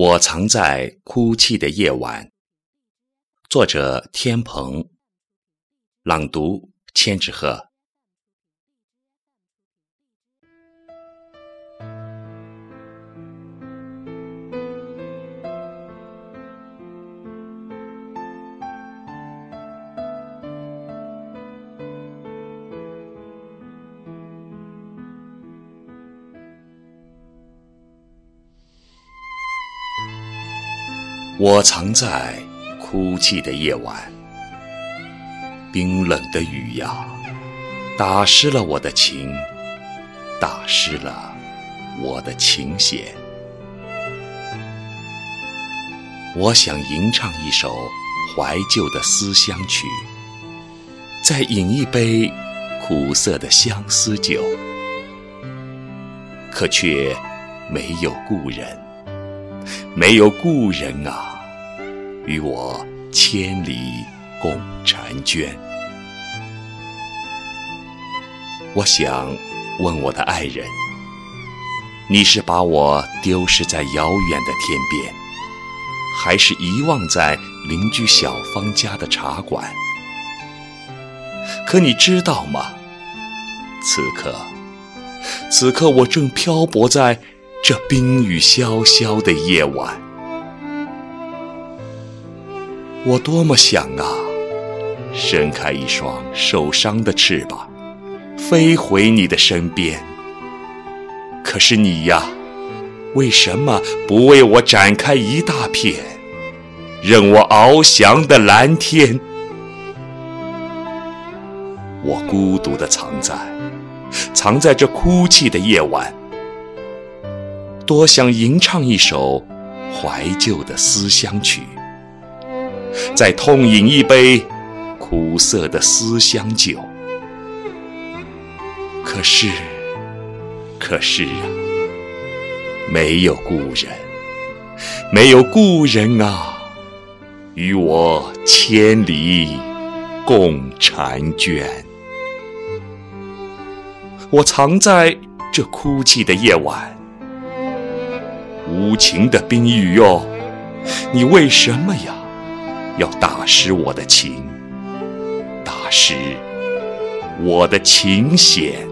我藏在哭泣的夜晚。作者：天鹏。朗读：千纸鹤。我藏在哭泣的夜晚，冰冷的雨呀，打湿了我的情，打湿了我的琴弦。我想吟唱一首怀旧的思乡曲，再饮一杯苦涩的相思酒，可却没有故人。没有故人啊，与我千里共婵娟。我想问我的爱人：你是把我丢失在遥远的天边，还是遗忘在邻居小芳家的茶馆？可你知道吗？此刻，此刻我正漂泊在。这冰雨潇潇的夜晚，我多么想啊，伸开一双受伤的翅膀，飞回你的身边。可是你呀，为什么不为我展开一大片，任我翱翔的蓝天？我孤独地藏在，藏在这哭泣的夜晚。多想吟唱一首怀旧的思乡曲，再痛饮一杯苦涩的思乡酒。可是，可是啊，没有故人，没有故人啊，与我千里共婵娟。我藏在这哭泣的夜晚。无情的冰雨哟，你为什么呀，要打湿我的琴，打湿我的琴弦？